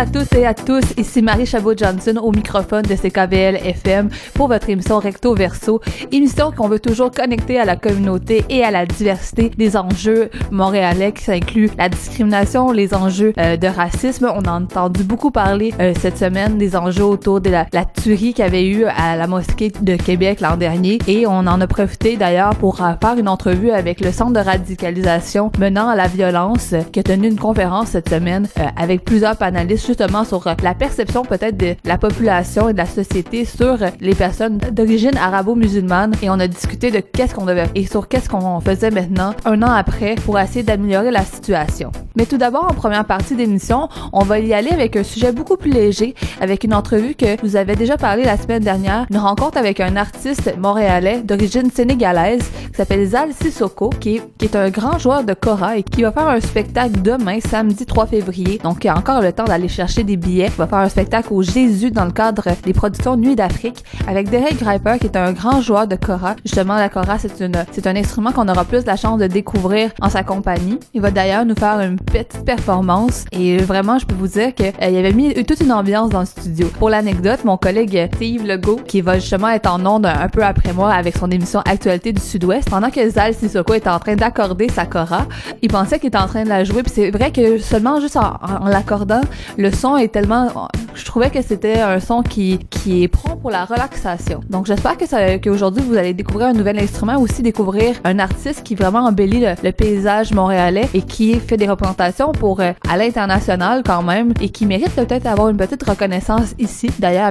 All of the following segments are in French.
À tous et à tous, ici Marie Chabot-Johnson au microphone de CKVL FM pour votre émission Recto Verso, émission qu'on veut toujours connecter à la communauté et à la diversité des enjeux montréalais qui inclut la discrimination, les enjeux euh, de racisme. On a entendu beaucoup parler euh, cette semaine des enjeux autour de la, tuerie qu'il y avait eu à la mosquée de Québec l'an dernier et on en a profité d'ailleurs pour euh, faire une entrevue avec le centre de radicalisation menant à la violence qui a tenu une conférence cette semaine avec plusieurs panéliste justement sur euh, la perception peut-être de la population et de la société sur euh, les personnes d'origine arabo-musulmane et on a discuté de qu'est-ce qu'on devait et sur qu'est-ce qu'on faisait maintenant un an après pour essayer d'améliorer la situation. Mais tout d'abord, en première partie d'émission, on va y aller avec un sujet beaucoup plus léger, avec une entrevue que vous avez déjà parlé la semaine dernière, une rencontre avec un artiste montréalais d'origine sénégalaise qui s'appelle Zal Sissoko, qui est, un grand joueur de kora et qui va faire un spectacle demain, samedi 3 février. Donc, il y a encore le temps d'aller chercher des billets. Va faire un spectacle au Jésus dans le cadre des productions Nuit d'Afrique avec Derek Greiper qui est un grand joueur de kora. Justement, la kora, c'est une, c'est un instrument qu'on aura plus la chance de découvrir en sa compagnie. Il va d'ailleurs nous faire une petite performance et vraiment, je peux vous dire qu'il euh, avait mis toute une ambiance dans le studio. Pour l'anecdote, mon collègue Steve Legault, qui va justement être en onde un, peu après moi avec son émission Actualité du Sud-Ouest, pendant que Zal Sissoko était en train d'accorder sa kora, il pensait qu'il était en train de la jouer. Puis c'est vrai que seulement juste en l'accordant, le son est tellement, je trouvais que c'était un son qui, qui est prompt pour la relaxation. Donc j'espère que ça, qu'aujourd'hui vous allez découvrir un nouvel instrument, aussi découvrir un artiste qui vraiment embellit le, paysage montréalais et qui fait des représentations pour euh, à l'international quand même et qui mérite peut-être d'avoir une petite reconnaissance ici. D'ailleurs,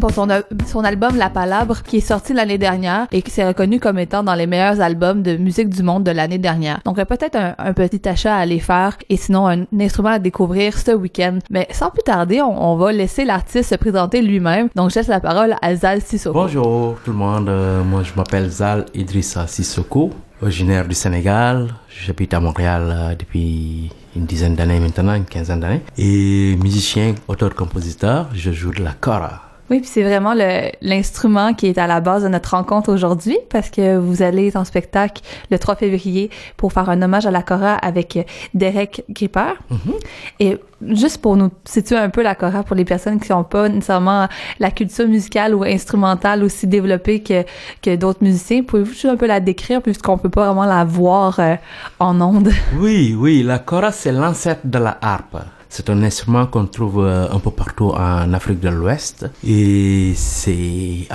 pour son, son album La Palabre qui est sorti l'année dernière et qui s'est reconnu comme étant dans les meilleurs albums de musique du monde de l'année dernière. Donc peut-être un, petit achat à aller faire et sinon un instrument à découvrir ce week-end. Mais sans plus tarder, on, va laisser l'artiste se présenter lui-même. Donc, je laisse la parole à Zal Sissoko. Bonjour tout le monde. Euh, moi, je m'appelle Zal Idrissa Sissoko, originaire du Sénégal. J'habite à Montréal euh, depuis une dizaine d'années maintenant, une quinzaine d'années. Et musicien, auteur-compositeur, je joue de la kora. Oui, puis c'est vraiment l'instrument qui est à la base de notre rencontre aujourd'hui parce que vous allez en spectacle le 3 février pour faire un hommage à la Cora avec Derek Gripper. Mm-hmm. Et juste pour nous situer un peu la Cora pour les personnes qui n'ont pas nécessairement la culture musicale ou instrumentale aussi développée que, que d'autres musiciens, pouvez-vous juste un peu la décrire puisqu'on peut pas vraiment la voir euh, en ondes? Oui, oui, la Cora c'est l'ancêtre de la harpe. C'est un instrument qu'on trouve euh, un peu partout en Afrique de l'Ouest et c'est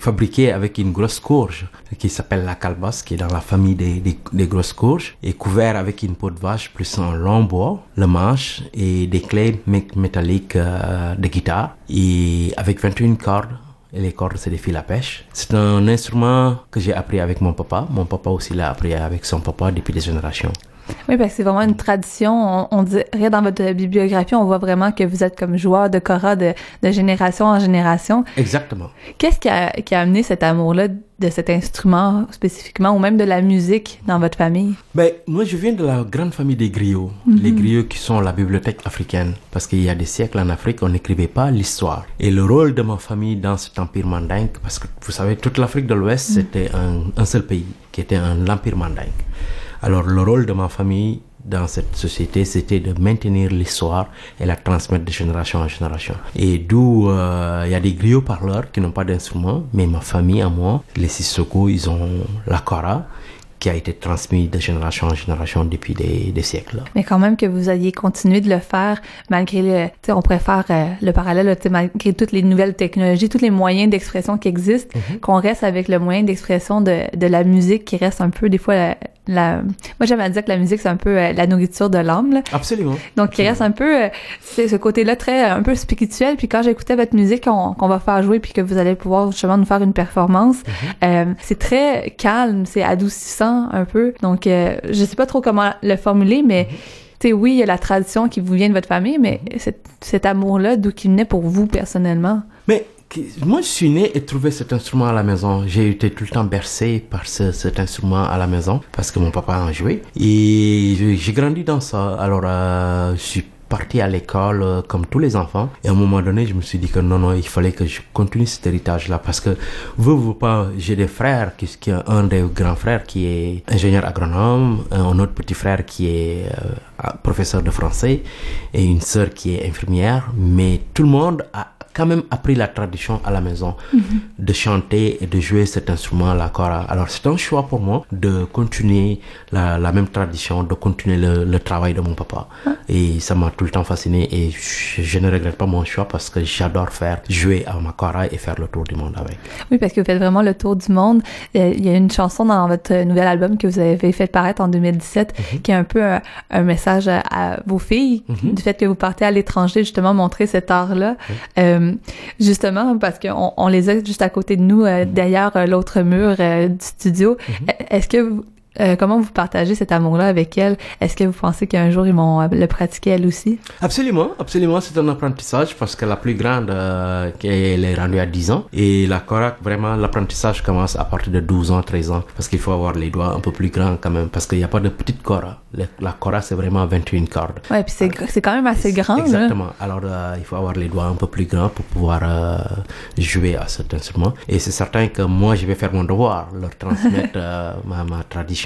fabriqué avec une grosse courge qui s'appelle la calebasse, qui est dans la famille des, des, grosses courges, et couvert avec une peau de vache plus un long bois, le manche et des clés métalliques euh, de guitare, et avec 21 cordes. Et les cordes, c'est des fils à pêche. C'est un instrument que j'ai appris avec mon papa. Mon papa aussi l'a appris avec son papa depuis des générations. Oui, parce que c'est vraiment une tradition. On, dirait dans votre bibliographie, on voit vraiment que vous êtes comme joueur de kora de, de génération en génération. Exactement. Qu'est-ce qui a, qui a amené cet amour-là de cet instrument spécifiquement ou même de la musique dans votre famille? Ben, moi, je viens de la grande famille des griots. Mm-hmm. Les griots qui sont la bibliothèque africaine. Parce qu'il y a des siècles en Afrique, on n'écrivait pas l'histoire. Et le rôle de ma famille dans cet empire mandingue, parce que vous savez, toute l'Afrique de l'Ouest, mm. c'était un, un, seul pays, qui était un, l'empire mandingue. Alors le rôle de ma famille dans cette société, c'était de maintenir l'histoire et la transmettre de génération en génération. Et d'où euh, il y a des griots parleurs qui n'ont pas d'instrument, mais ma famille à moi, les Sissoko, ils ont la kora qui a été transmis de génération en génération depuis des, des, siècles. Mais quand même que vous ayez continué de le faire malgré le, tu sais, on préfère euh, le parallèle, malgré toutes les nouvelles technologies, tous les moyens d'expression qui existent, mhm. qu'on reste avec le moyen d'expression de, de la musique qui reste un peu des fois la, la... moi j'aime à dire que la musique c'est un peu euh, la nourriture de l'âme. Absolument. Donc il reste un peu, euh, c'est ce côté-là très un peu spirituel. Puis quand j'écoutais votre musique qu'on va faire jouer puis que vous allez pouvoir justement nous faire une performance, mhm. c'est très calme, c'est adoucissant un peu. Donc, euh, je sais pas trop comment le formuler, mais tu sais, oui, il y a la tradition qui vous vient de votre famille, mais cet, amour-là, d'où qu'il naît pour vous personnellement? Mais moi, je suis né et trouvé cet instrument à la maison. J'ai été tout le temps bercé par cet instrument à la maison parce que mon papa en jouait. Et j'ai grandi dans ça. Alors, euh, je suis parti à l'école euh, comme tous les enfants. Et à un moment donné, je me suis dit que non, non, il fallait que je continue cet héritage-là parce que, vous, vous pas, j'ai des frères, qui, un des grands frères qui est ingénieur agronome, un autre petit frère qui est euh, professeur de français et une sœur qui est infirmière, mais tout le monde a quand même appris la tradition à la maison mhm. de chanter et de jouer cet instrument, la kora. Alors c'est un choix pour moi de continuer la, la même tradition, de continuer le, le travail de mon papa. Ah. Et ça m'a tout le temps fasciné et je, je, ne regrette pas mon choix parce que j'adore faire jouer à ma kora et faire le tour du monde avec. Oui, parce que vous faites vraiment le tour du monde. Euh, il y a une chanson dans votre nouvel album que vous avez fait paraître en 2017 mhm. qui est un peu un, message à, vos filles mhm. du fait que vous partez à l'étranger justement montrer cet art-là. Euh, justement, parce qu'on on les a juste à côté de nous, euh, derrière euh, l'autre mur euh, du studio. Mm-hmm. Est-ce que euh, comment vous partagez cet amour-là avec elle? Est-ce que vous pensez qu'un jour ils vont euh, le pratiquer elle aussi? Absolument, absolument. C'est un apprentissage parce que la plus grande, euh, elle est rendue à 10 ans. Et la Korak, vraiment, l'apprentissage commence à partir de 12 ans, 13 ans. Parce qu'il faut avoir les doigts un peu plus grands quand même. Parce qu'il n'y a pas de petite Kora. La Kora, c'est vraiment 21 cordes. Ouais, puis c'est quand même assez grand. Exactement. Alors, il faut avoir les doigts un peu plus grands pour pouvoir jouer à cet instrument. Et c'est certain que moi, je vais faire mon devoir, leur transmettre ma, ma tradition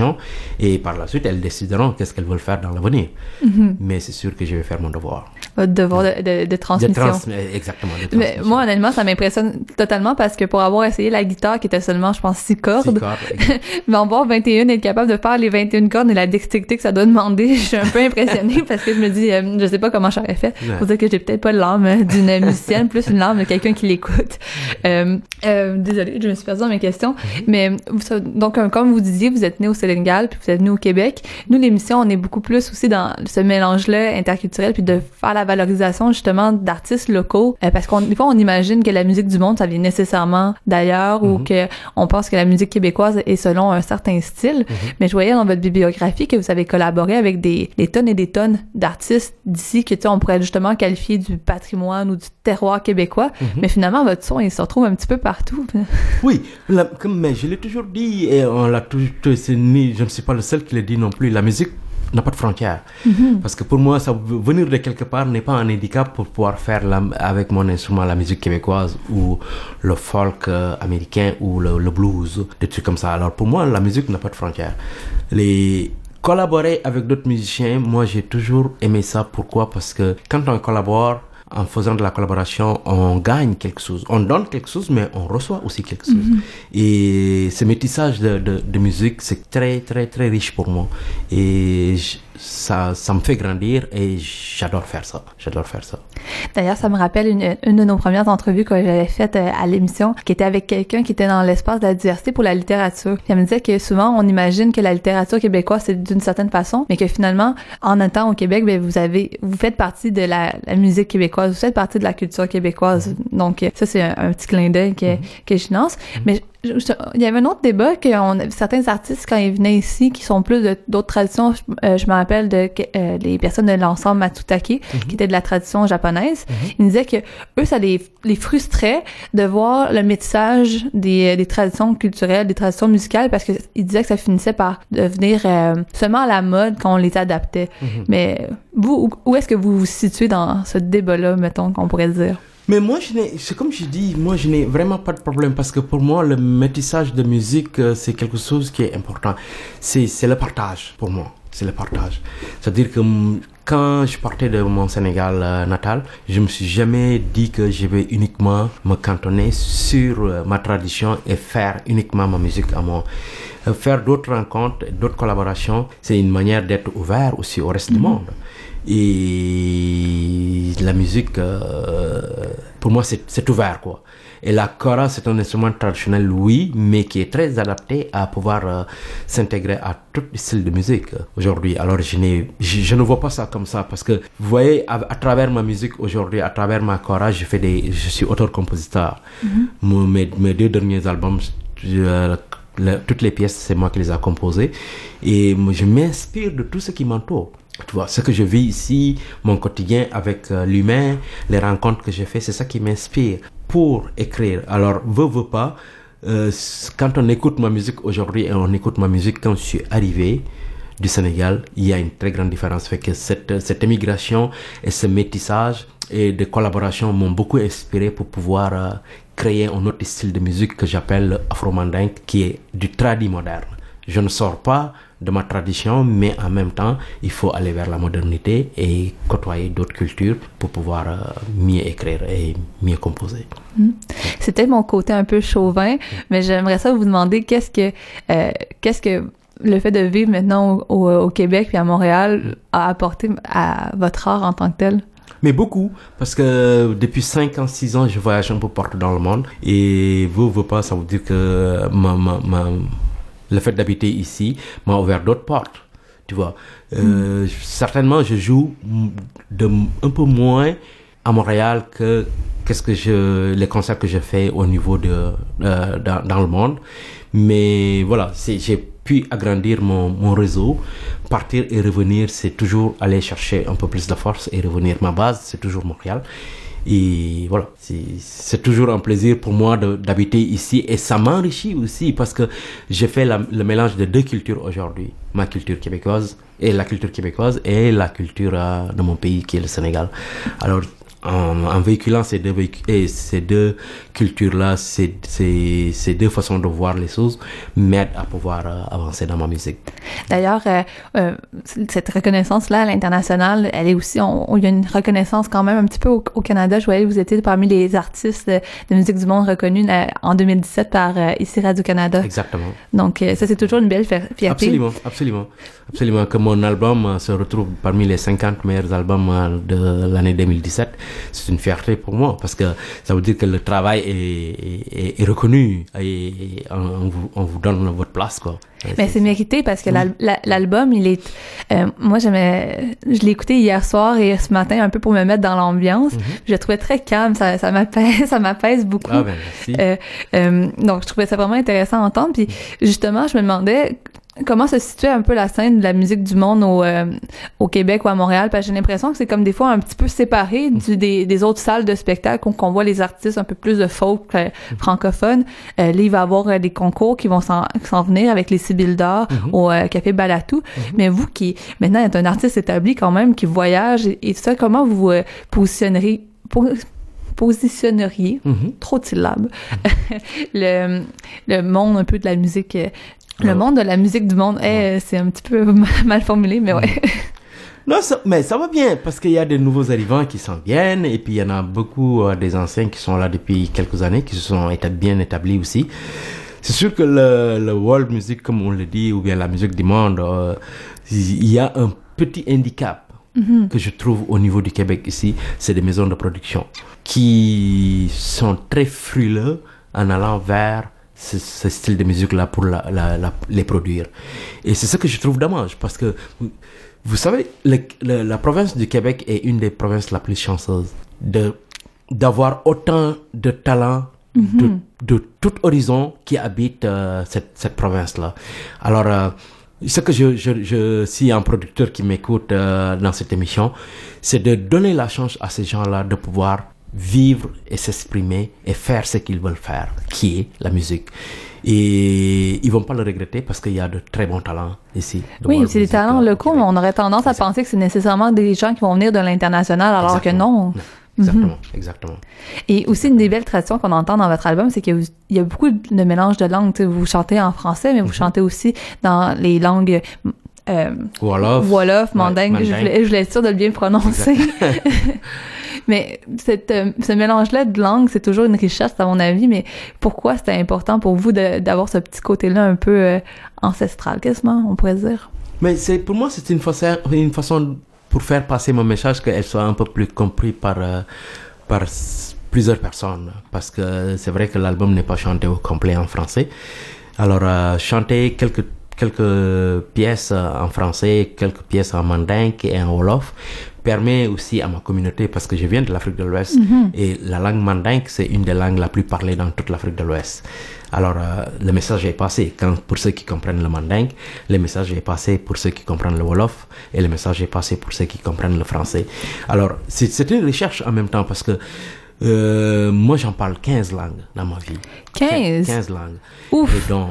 et par la suite, elles décideront qu'est-ce qu'elles veulent faire dans l'avenir. Mhm. Mais c'est sûr que je vais faire mon devoir. Votre devoir de, de, transmission. exactement. Mais moi, honnêtement, ça m'impressionne totalement parce que pour avoir essayé la guitare qui était seulement, je pense, 6 cordes, mais en voir 21 être capable de faire les 21 cordes et la dextérité que ça doit demander, je suis un peu impressionnée parce que je me dis, euh, je sais pas comment j'aurais fait. Faut dire que j'ai peut-être pas l'âme d'une musicienne, plus une âme de quelqu'un qui l'écoute. Euh, euh, désolée, je me suis perdue dans mes questions. Mhm. Mais donc, comme vous disiez, vous êtes né au Sénégal, puis vous êtes venu au Québec. Nous, l'émission, on est beaucoup plus aussi dans ce mélange-là interculturel, puis de faire la valorisation justement d'artistes locaux, euh, parce qu'on des fois on imagine que la musique du monde ça vient nécessairement d'ailleurs, ou mhm. que on pense que la musique québécoise est selon un certain style. Mhm. Mais je voyais dans votre bibliographie que vous avez collaboré avec des, des tonnes et des tonnes d'artistes d'ici que tu sais on pourrait justement qualifier du patrimoine ou du terroir québécois. Mhm. Mais finalement votre son il se retrouve un petit peu partout. oui, comme mais je l'ai toujours dit et on l'a toujours je ne suis pas le seul qui le dit non plus, la musique n'a pas de frontières. Mhm. Parce que pour moi, ça, venir de quelque part n'est pas un handicap pour pouvoir faire la, avec mon instrument la musique québécoise ou le folk euh, américain ou le, blues, des trucs comme ça. Alors pour moi, la musique n'a pas de frontières. Les collaborer avec d'autres musiciens, moi j'ai toujours aimé ça. Pourquoi? Parce que quand on collabore, en faisant de la collaboration, on gagne quelque chose. On donne quelque chose, mais on reçoit aussi quelque chose. Mhm. Et ce métissage de, de, de musique, c'est très, très, très riche pour moi. Et ça, ça me fait grandir et j'adore faire ça. J'adore faire ça. D'ailleurs, ça me rappelle une, une de nos premières entrevues que j'avais faites euh, à l'émission, qui était avec quelqu'un qui était dans l'espace de la diversité pour la littérature. elle me disait que souvent, on imagine que la littérature québécoise, c'est d'une certaine façon, mais que finalement, en étant au Québec, ben, vous avez, vous faites partie de la, la, musique québécoise, vous faites partie de la culture québécoise. Mm-hmm. Donc, ça, c'est un, petit clin d'œil que, que je lance. Mais il y avait un autre débat que on, certains artistes quand ils venaient ici qui sont plus d'autres traditions je, me rappelle de euh, les personnes de l'ensemble Matsutake mhm. qui étaient de la tradition japonaise mhm. ils disaient que eux ça les, les frustrait de voir le métissage des, des traditions culturelles des traditions musicales parce que ils disaient que ça finissait par devenir euh, seulement à la mode quand on les adaptait mhm. mais vous où, est-ce que vous vous situez dans ce débat là mettons qu'on pourrait dire? Mais moi, c'est comme je dis, moi, je n'ai vraiment pas de problème parce que pour moi, le métissage de musique, euh, c'est quelque chose qui est important. C'est le partage pour moi. C'est le partage. C'est-à-dire que quand je partais de mon Sénégal euh, natal, je me suis jamais dit que je vais uniquement me cantonner sur euh, ma tradition et faire uniquement ma musique à moi. faire d'autres rencontres, d'autres collaborations, c'est une manière d'être ouvert aussi au reste du mhm. monde. Et la musique, euh, pour moi, c'est ouvert, quoi. Et la kora, c'est un instrument traditionnel, oui, mais qui est très adapté à pouvoir euh, s'intégrer à tous les styles de musique aujourd'hui. Alors, je, je, je, ne vois pas ça comme ça parce que, vous voyez, à, travers ma musique aujourd'hui, à travers ma kora, je fais des, je suis auteur-compositeur. Mm-hmm. mes, mes, deux derniers albums, je, toutes les pièces, c'est moi qui les ai composées. Et je m'inspire de tout ce qui m'entoure. Tu vois, ce que je vis ici, mon quotidien avec euh, l'humain, les rencontres que j'ai fait, c'est ça qui m'inspire pour écrire. Alors, veux, veux pas, euh, quand on écoute ma musique aujourd'hui et on écoute ma musique quand je suis arrivé, du Sénégal, il y a une très grande différence. Fait que cette, cette émigration et ce métissage et de collaboration m'ont beaucoup inspiré pour pouvoir euh, créer un autre style de musique que j'appelle afro-mandingue, qui est du tradi moderne. Je ne sors pas de ma tradition, mais en même temps, il faut aller vers la modernité et côtoyer d'autres cultures pour pouvoir euh, mieux écrire et mieux composer. Mm. C'était mon côté un peu chauvin, mais j'aimerais ça vous demander qu'est-ce que euh, qu'est-ce que le fait de vivre maintenant au, Québec puis à Montréal a apporté à votre art en tant que tel? Mais beaucoup, parce que depuis 5 ans, 6 ans, je voyage un peu partout dans le monde. Et vous, vous pas, ça dire que le fait d'habiter ici m'a ouvert d'autres portes. Tu vois, euh, certainement, je joue un peu moins à Montréal que les concerts que je fais au niveau de euh, dans, le monde. Mais voilà, j'ai pu agrandir mon, mon réseau. Partir et revenir, c'est toujours aller chercher un peu plus de force et revenir. Ma base, c'est toujours Montréal. Et voilà, c'est toujours un plaisir pour moi d'habiter ici et ça m'enrichit aussi parce que j'ai fait le mélange de deux cultures aujourd'hui. Ma culture québécoise et la culture québécoise et la culture euh, de mon pays qui est le Sénégal. Alors en, véhiculant ces deux, ces deux cultures-là, ces, ces, ces, deux façons de voir les choses m'aident à pouvoir euh, avancer dans ma musique. D'ailleurs, euh, euh, cette reconnaissance-là à l'international, elle est aussi, il y a une reconnaissance quand même un petit peu au, au Canada. Je voyais que vous étiez parmi les artistes de, musique du monde reconnus en 2017 par ici Radio-Canada. Exactement. Donc, ça, c'est toujours une belle fierté. Absolument, absolument. Absolument. Que mon album se retrouve parmi les 50 meilleurs albums de l'année 2017 c'est une fierté pour moi parce que ça veut dire que le travail est, est, est reconnu et on, vous, on, vous, donne votre place quoi. Mais c'est mérité parce que oui. l'album, il est. Euh, moi, j'aimais. Je l'ai écouté hier soir et ce matin un peu pour me mettre dans l'ambiance. Mm -hmm. Je le trouvais très calme, ça, ça m'apaise, ça m'apaise beaucoup. Ah ben merci. Euh, euh, donc, je trouvais ça vraiment intéressant à entendre. Puis justement, je me demandais comment se situait un peu la scène de la musique du monde au, euh, au Québec ou à Montréal? Parce que j'ai l'impression que c'est comme des fois un petit peu séparé du, des, des autres salles de spectacle qu'on voit les artistes un peu plus de folk euh, francophones euh, là il va y avoir euh, des concours qui vont s'en venir avec les Sybille d'or mm -hmm. au Café Balatou mm -hmm. mais vous qui maintenant êtes un artiste établi quand même qui voyage et, et ça comment vous positionneriez pour, positionneriez, mm -hmm. trop de syllabes, le, le monde un peu de la musique le ouais. monde de la musique du monde, ouais. c'est un petit peu mal formulé, mais ouais. Non, ça, mais ça va bien parce qu'il y a des nouveaux arrivants qui s'en viennent et puis il y en a beaucoup euh, des anciens qui sont là depuis quelques années, qui se sont bien établis aussi. C'est sûr que le, le, world music, comme on le dit, ou bien la musique du monde, euh, il y a un petit handicap mm -hmm. que je trouve au niveau du Québec ici, c'est des maisons de production qui sont très frileux en allant vers ce, ce, style de musique-là pour la, la, la, les produire. Et c'est ce que je trouve dommage, parce que, vous savez, le, le, la province du Québec est une des provinces la plus chanceuses de d'avoir autant de talents mm -hmm. de, de, tout horizon qui habitent euh, cette, cette province-là. Alors, euh, ce que je, je, je, si un producteur qui m'écoute euh, dans cette émission, c'est de donner la chance à ces gens-là de pouvoir vivre et s'exprimer et faire ce qu'ils veulent faire, qui est la musique. Et ils vont pas le regretter parce qu'il y a de très bons talents ici. De oui, c'est des talents locaux, mais on aurait tendance à penser que c'est nécessairement des gens qui vont venir de l'international, alors exactement. que non. Exactement, mm -hmm. exactement. Et aussi, une des belles traditions qu'on entend dans votre album, c'est qu'il y, a beaucoup de mélange de langues. T'sais, vous chantez en français, mais vous mm -hmm. chantez aussi dans les langues euh, Wolof, Wolof mandingue. Ouais, je, voulais, je voulais être sûre de le bien prononcer. mais cette, euh, ce mélange-là de langues, c'est toujours une richesse, à mon avis. Mais pourquoi c'était important pour vous d'avoir ce petit côté-là un peu euh, ancestral, quasiment, on pourrait dire? Mais pour moi, c'est une façon, une façon pour faire passer mon message qu'elle soit un peu plus compris par, euh, par plusieurs personnes. Parce que c'est vrai que l'album n'est pas chanté au complet en français. Alors, euh, chanter quelques quelques pièces en français, quelques pièces en mandingue et en wolof permet aussi à ma communauté, parce que je viens de l'Afrique de l'Ouest, mm -hmm. et la langue mandingue, c'est une des langues la plus parlée dans toute l'Afrique de l'Ouest. Alors, euh, le message est passé. Quand, pour ceux qui comprennent le mandingue, le message est passé pour ceux qui comprennent le wolof, et le message est passé pour ceux qui comprennent le français. Alors, c'est une recherche en même temps, parce que euh, moi, j'en parle 15 langues dans ma vie. 15? 15 langues. Ouf! Et donc,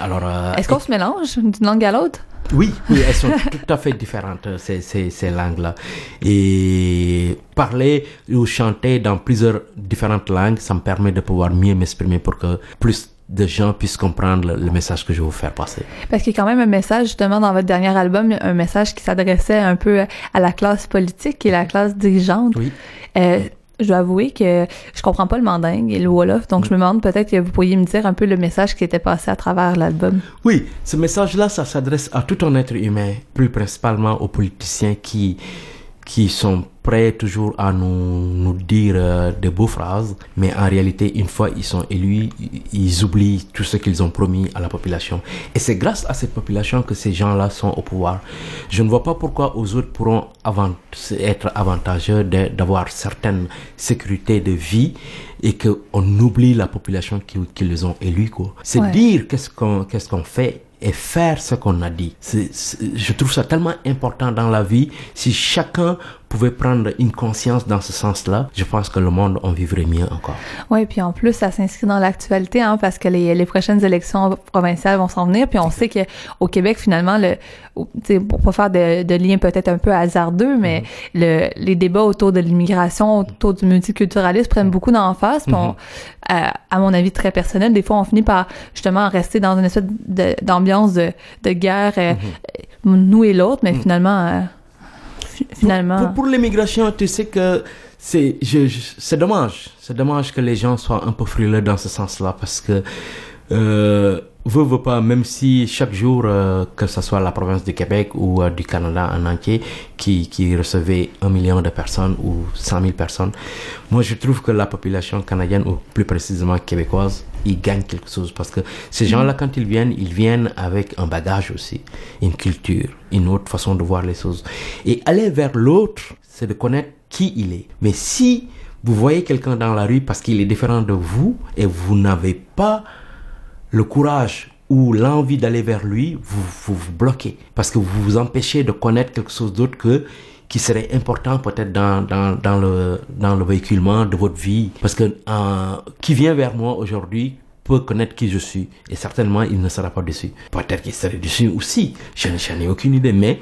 alors, euh, Est-ce qu'on se mélange d'une langue à l'autre? Oui, oui, elles sont tout à fait différentes, ces, ces, ces langues-là. Et parler ou chanter dans plusieurs différentes langues, ça me permet de pouvoir mieux m'exprimer pour que plus de gens puissent comprendre le, le message que je veux vous faire passer. Parce qu'il y a quand même un message, justement, dans votre dernier album, un message qui s'adressait un peu à la classe politique et la classe dirigeante. Oui. Euh, je dois avouer que je comprends pas le mandingue et le wolof, donc je me demande peut-être que vous pourriez me dire un peu le message qui était passé à travers l'album. Oui, ce message-là, ça s'adresse à tout un être humain, plus principalement aux politiciens qui, qui sont prêts toujours à nous, nous dire euh, de beaux phrases, mais en réalité, une fois ils sont élus, ils- oublient tout ce qu'ils ont promis à la population. Et c'est grâce à cette population que ces gens-là sont au pouvoir. Je ne vois pas pourquoi aux autres pourront avant, être avantageux d'avoir certaines sécurités de vie et qu'on oublie la population qui, qui les ont élus. C'est Ouais. dire qu'est-ce qu'on qu'est-ce qu'on fait et faire ce qu'on a dit. Je trouve ça tellement important dans la vie. Si chacun pouvait prendre une conscience dans ce sens-là, je pense que le monde en vivrait mieux encore. Oui, puis en plus, ça s'inscrit dans l'actualité, hein, parce que les, les prochaines élections provinciales vont s'en venir, puis on sait que au Québec, finalement, le, pour pas faire de, de lien peut-être un peu hasardeux, mais le, les débats autour de l'immigration, autour du multiculturalisme prennent beaucoup d'emphase, puis on- à, à mon avis très personnel, des fois, on finit par justement rester dans une espèce d'ambiance de, de guerre, euh, nous et l'autre, mais finalement, euh, finalement... Pour, pour l'immigration, tu sais que c'est je, je- c'est dommage. C'est dommage que les gens soient un peu frileux dans ce sens-là parce que euh, veut, veut pas, même si chaque jour, euh, que ce soit la province du Québec ou euh, du Canada en entier, qui, qui recevait un million de personnes ou 100 000 personnes, moi je trouve que la population canadienne, ou plus précisément québécoise, ils gagnent quelque chose parce que ces gens-là, quand ils viennent, ils viennent avec un bagage aussi, une culture, une autre façon de voir les choses. Et aller vers l'autre, c'est de connaître qui il est. Mais si vous voyez quelqu'un dans la rue parce qu'il est différent de vous et vous n'avez pas le courage ou l'envie d'aller vers lui, vous, vous bloquez. Parce que vous vous empêchez de connaître quelque chose d'autre que qui serait important peut-être dans, dans, le, dans le véhiculement de votre vie. Parce que euh, qui vient vers moi aujourd'hui peut connaître qui je suis et certainement il ne sera pas déçu. Peut-être qu'il serait déçu aussi, je n'en- ai aucune idée, mais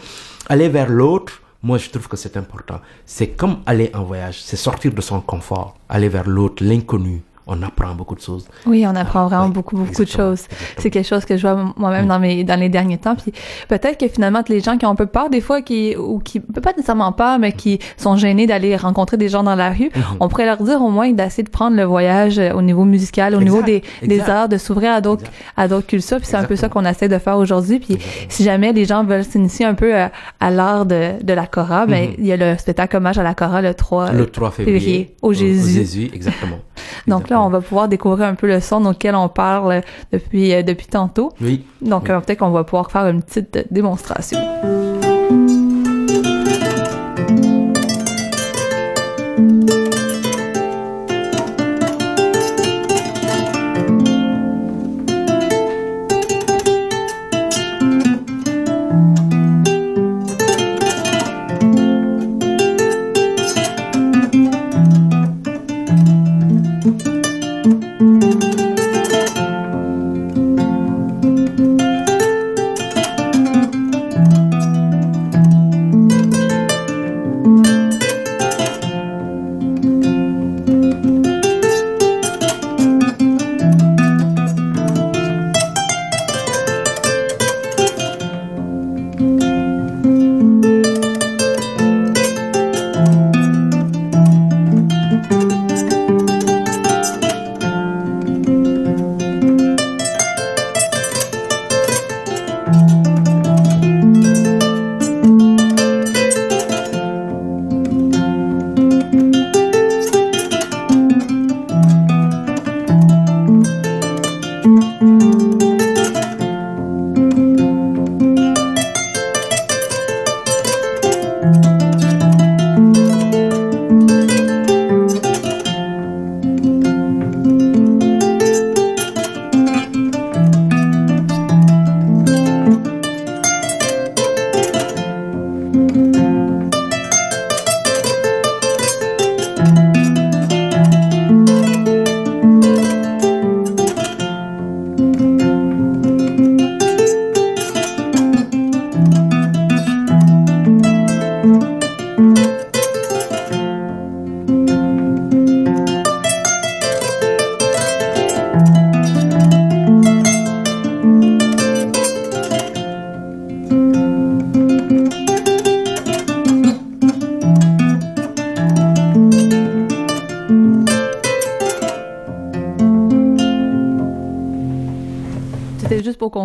aller vers l'autre, moi je trouve que c'est important. C'est comme aller en voyage, c'est sortir de son confort, aller vers l'autre, l'inconnu. On apprend beaucoup de choses. Oui, on apprend vraiment beaucoup, beaucoup de choses. C'est quelque chose que je vois moi-même dans mes dans les derniers temps. Puis peut-être que finalement, les gens qui ont un peu peur des fois, qui ou qui peut pas nécessairement peur, mais qui sont gênés d'aller rencontrer des gens dans la rue, Mhm. on pourrait leur dire au moins d'essayer de prendre le voyage euh, au niveau musical, au Exact, niveau des, des arts, de s'ouvrir à d'autres à d'autres cultures. Puis c'est un peu ça qu'on essaie de faire aujourd'hui. Puis Exactement. si jamais les gens veulent s'initier un peu à, à l'art de, de la chora, ben il y a le spectacle hommage à la chora le 3 Mhm. Le 3 février. février, au Jésus. Jésus, exactement. donc là, on va pouvoir découvrir un peu le son auquel on parle depuis, euh, tantôt. Donc, euh, peut-être qu'on va pouvoir faire une petite démonstration.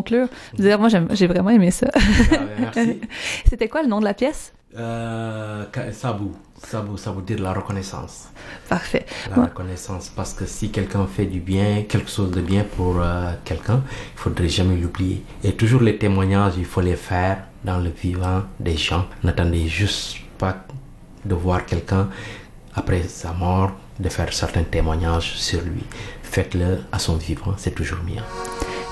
Conclure, dire, moi, j'ai vraiment aimé ça. Ah, ben, merci. C'était quoi le nom de la pièce? Euh, Sabou. Sabou, ça veut dire la reconnaissance. Parfait. La reconnaissance, parce que si quelqu'un fait du bien, quelque chose de bien pour euh, quelqu'un, il faudrait jamais l'oublier. Et toujours les témoignages, il faut les faire dans le vivant des gens. N'attendez juste pas de voir quelqu'un après sa mort, de faire certains témoignages sur lui. Faites-le à son vivant, c'est toujours mieux.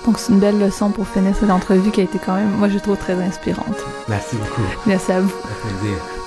Donc c'est une belle leçon pour finir cette entrevue qui a été quand même, moi je trouve très inspirante. Merci beaucoup. Merci à vous. plaisir.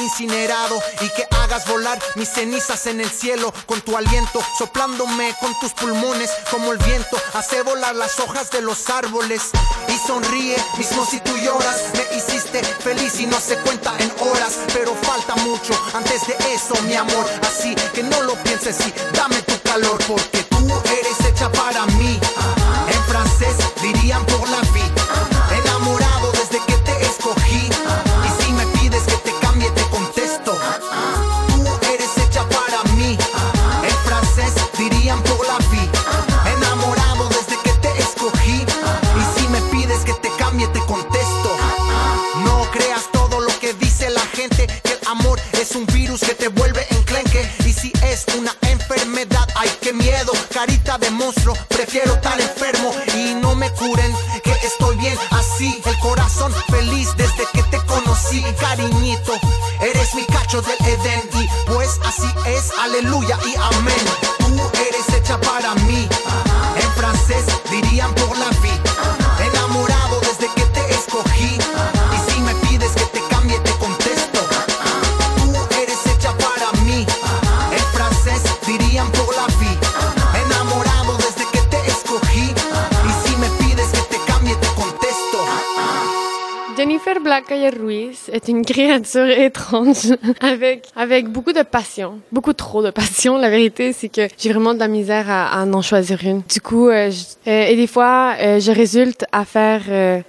Incinerado y que hagas volar mis cenizas en el cielo con tu aliento, soplándome con tus pulmones como el viento, hace volar las hojas de los árboles y sonríe, mismo si tú lloras, me hiciste feliz y no se cuenta en horas, pero falta mucho antes de eso, mi amor, así que no lo pienses y dame tu calor porque tú eres hecha para mí. En francés dirían por la de monstruo, prefiero estar enfermo y no me curen, que estoy bien así, el corazón feliz desde que te conocí, cariñito, eres mi cacho del Edén y pues así es, aleluya y amén, Ruiz est une créature étrange avec avec beaucoup de passion, beaucoup trop de passion. La vérité, c'est que j'ai vraiment de la misère à, à, en choisir une. Du coup, euh, euh, et des fois, euh, je résulte à faire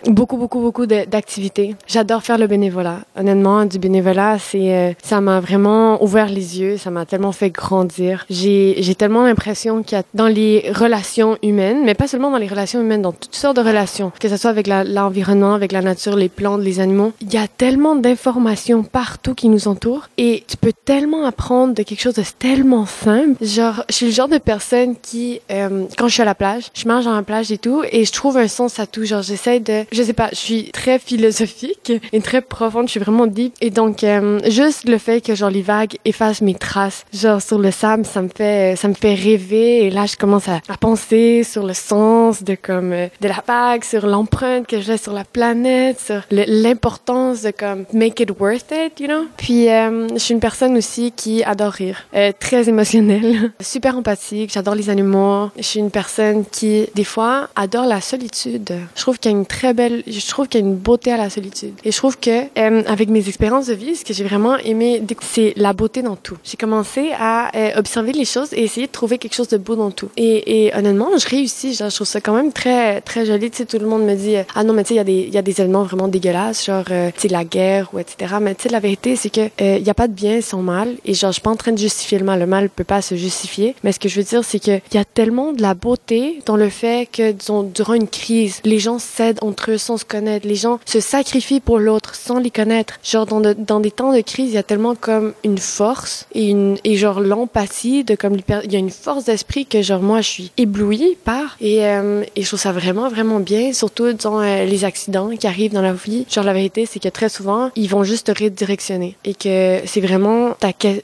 beaucoup, beaucoup, beaucoup d'activités. J'adore faire le bénévolat. Honnêtement, du bénévolat, c'est ça m'a vraiment ouvert les yeux. Ça m'a tellement fait grandir. J'ai tellement l'impression qu'il y a dans les relations humaines, mais pas seulement dans les relations humaines, dans toutes sortes de relations, que ce soit avec l'environnement, avec la nature, les plantes, les animaux. Il y a tellement d'informations partout qui nous entourent et tu peux tellement apprendre de quelque chose de tellement simple. Genre, je suis le genre de personne qui, euh, quand je suis à la plage, je marche dans la plage et tout et je trouve un sens à tout. Genre, j'essaie de, je sais pas, je suis très philosophique et très profonde. Je suis vraiment deep et donc euh, juste le fait que genre les vagues effacent mes traces, genre sur le sable, ça me fait, ça me fait rêver et là je commence à, à penser sur le sens de comme euh, de la vague, sur l'empreinte que je laisse sur la planète, sur sur de comme make it worth it, you know? Puis euh, je suis une personne aussi qui adore rire, très émotionnelle, super empathique. J'adore les animaux. Je suis une personne qui des fois adore la solitude. Je trouve qu'il y a une très belle, je trouve qu'il y a une beauté à la solitude. Et je trouve que euh, avec mes expériences de vie, ce que j'ai vraiment aimé, c'est la beauté dans tout. J'ai commencé à euh, observer les choses et essayer de trouver quelque chose de beau dans tout. Et, honnêtement, je réussis. Genre, je trouve ça quand même très très joli. Tu sais, tout le monde me dit ah non mais tu sais il y a des il y a des événements vraiment dégueulasses, genre euh, la guerre ou etc. Mais tu sais la vérité c'est que il y a pas de bien sans mal. Et genre je suis pas en train de justifier le mal. Le mal peut pas se justifier. Mais ce que je veux dire c'est que il y a tellement de la beauté dans le fait que disons durant une crise, les gens s'aident entre eux sans se connaître. Les gens se sacrifient pour l'autre sans les connaître. Genre dans, dans des temps de crise, il y a tellement comme une force et une et genre l'empathie de comme il y a une force d'esprit que genre moi je suis éblouie par et euh, je trouve ça vraiment vraiment bien surtout dans euh, les accidents qui arrivent dans la vie. Genre la vérité c'est que très souvent ils vont juste te redirectionner et que c'est vraiment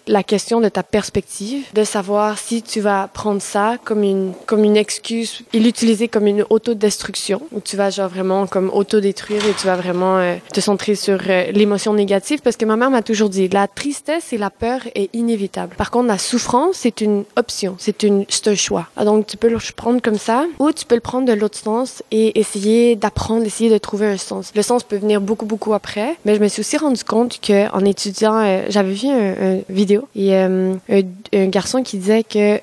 la question de ta perspective de savoir si tu vas prendre ça comme une comme une excuse et l'utiliser comme une autodestruction où tu vas genre vraiment comme autodétruire et tu vas vraiment euh, te centrer sur euh, l'émotion négative parce que ma mère m'a toujours dit la tristesse et la peur est inévitable. Par contre, la souffrance, c'est une option, c'est un choix. Ah, donc tu peux le prendre comme ça ou tu peux le prendre de l'autre sens et essayer d'apprendre, essayer de trouver un sens. Le sens peut venir beaucoup beaucoup après, mais je me suis aussi rendu compte que en étudiant, euh, j'avais vu une un, vidéo et un, un, garçon qui disait que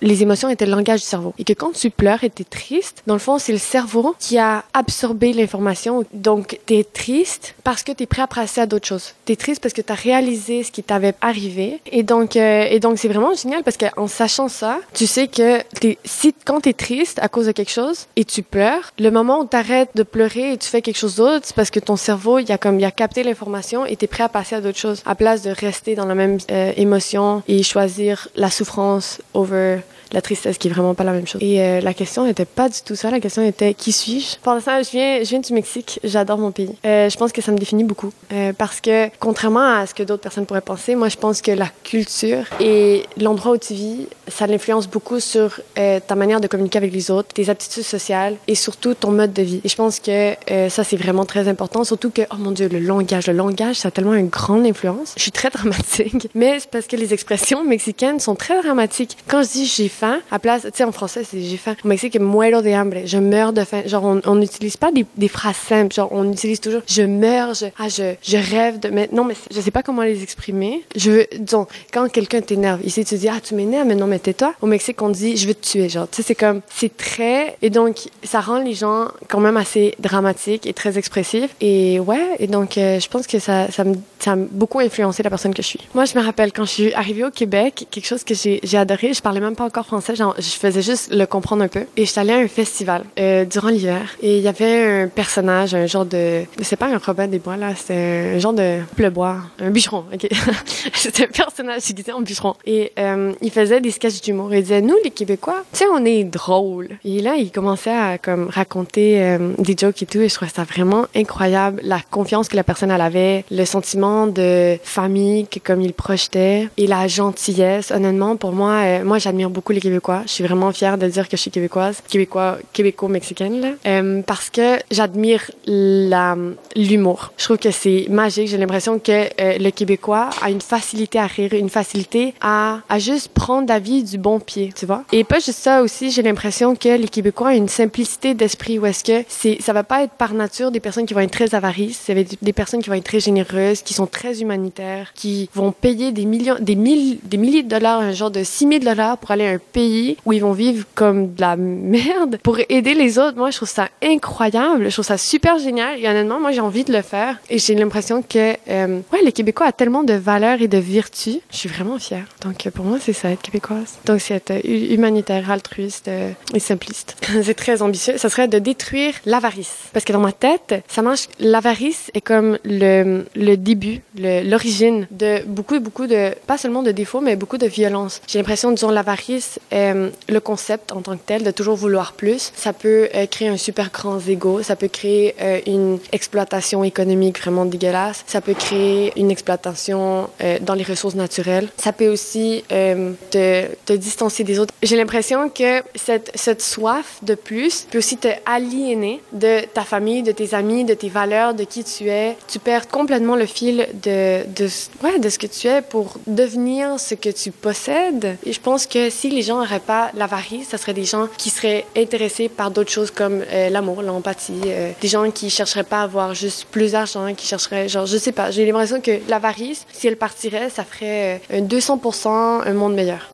les émotions étaient le langage du cerveau et que quand tu pleures et t'es triste, dans le fond, c'est le cerveau qui a absorbé l'information. Donc, t'es triste parce que t'es prêt à passer à d'autres choses. T'es triste parce que t'as réalisé ce qui t'avait arrivé. Et donc, euh, et donc, c'est vraiment génial parce qu'en sachant ça, tu sais que si quand t'es triste à cause de quelque chose et tu pleures, le moment où t'arrêtes de pleurer et tu fais quelque chose d'autre, c'est parce que ton cerveau, il a comme, il a capté l'information et t'es prêt à passer à d'autres choses à place de rester dans la même euh, émotion et choisir la souffrance over la tristesse, qui est vraiment pas la même chose. Et euh, la question n'était pas du tout ça. La question était qui suis-je? Pour ça, je viens, je viens du Mexique. J'adore mon pays. Euh, je pense que ça me définit beaucoup euh, parce que contrairement à ce que d'autres personnes pourraient penser, moi je pense que la culture et l'endroit où tu vis, ça l'influence beaucoup sur ta manière de communiquer avec les autres, tes aptitudes sociales et surtout ton mode de vie. Et je pense que ça c'est vraiment très important, surtout que oh mon dieu le langage, le langage ça a tellement une grande influence. Je suis très dramatique, mais c'est parce que les expressions mexicaines sont très dramatiques. Quand je dis j'ai à place, tu sais, en français, c'est j'ai faim. Au Mexique, muero de hambre. Je meurs de faim. Genre, on n'utilise pas des, phrases simples. Genre, on utilise toujours je meurs, je, ah, je, je rêve de. Mais non, mais je sais pas comment les exprimer. Je veux, disons, quand quelqu'un t'énerve, ici, tu dis, ah, tu m'énerves, mais non, mais tais-toi. Au Mexique, on dit, je veux te tuer. Genre, tu sais, c'est comme, c'est très. Et donc, ça rend les gens quand même assez dramatiques et très expressifs. Et ouais, et donc, euh, je pense que ça, ça, me, ça a beaucoup influencé la personne que je suis. Moi, je me rappelle quand je suis arrivée au Québec, quelque chose que j'ai adoré, je parlais même pas encore français, je faisais juste le comprendre un peu. Et je suis allée à un festival euh, durant l'hiver. Et il y avait un personnage, un genre de... C'est pas un Robin des Bois, là. C'était un genre de pleubois. Un bûcheron, OK? C'était un personnage qui était en bûcheron. Et euh, il faisait des sketchs d'humour. Il disait, nous, les Québécois, tu sais, on est drôles. Et là, il commençait à comme raconter euh, des jokes et tout. Et je trouvais ça vraiment incroyable. La confiance que la personne elle avait, le sentiment de famille que comme il projetait et la gentillesse. Honnêtement, pour moi, moi, j'admire beaucoup les Québécois. Je suis vraiment fière de dire que je suis québécoise, québécois, québéco-mexicaine, euh, parce que j'admire l'humour. Je trouve que c'est magique. J'ai l'impression que euh, le Québécois a une facilité à rire, une facilité à, à juste prendre la vie du bon pied, tu vois. Et pas juste ça aussi, j'ai l'impression que les Québécois ont une simplicité d'esprit où est-ce que c'est, ça va pas être par nature des personnes qui vont être très avarices, ça va être des personnes qui vont être très généreuses, qui sont très humanitaires, qui vont payer des millions, des mille, des milliers de dollars, un genre de 6 000 dollars pour aller à un pays où ils vont vivre comme de la merde pour aider les autres. Moi, je trouve ça incroyable. Je trouve ça super génial. Et honnêtement, moi, j'ai envie de le faire. Et j'ai l'impression que, euh, ouais, le Québécois a tellement de valeurs et de vertus. Je suis vraiment fière. Donc, pour moi, c'est ça, être québécoise. Donc, c'est être humanitaire, altruiste euh, et simpliste. c'est très ambitieux. Ça serait de détruire l'avarice. Parce que dans ma tête, ça marche. L'avarice est comme le, le début, l'origine de beaucoup, beaucoup de, pas seulement de défauts, mais beaucoup de violence. J'ai l'impression, disons, l'avarice euh, le concept en tant que tel de toujours vouloir plus. Ça peut euh, créer un super grand ego, ça peut créer euh, une exploitation économique vraiment dégueulasse, ça peut créer une exploitation dans les ressources naturelles, ça peut aussi te, distancer des autres. J'ai l'impression que cette, cette soif de plus peut aussi te aliéner de ta famille, de tes amis, de tes valeurs, de qui tu es. Tu perds complètement le fil de, ouais, de ce que tu es pour devenir ce que tu possèdes. Et je pense que si les gens n'auraient pas l'avarie, ce serait des gens qui seraient intéressés par d'autres choses comme euh, l'amour, l'empathie, euh, des gens qui chercheraient pas à avoir juste plus d'argent, qui chercheraient, genre, je sais pas, j'ai l'impression que l'avarice, si elle partirait, ça ferait euh, un 200% un monde meilleur.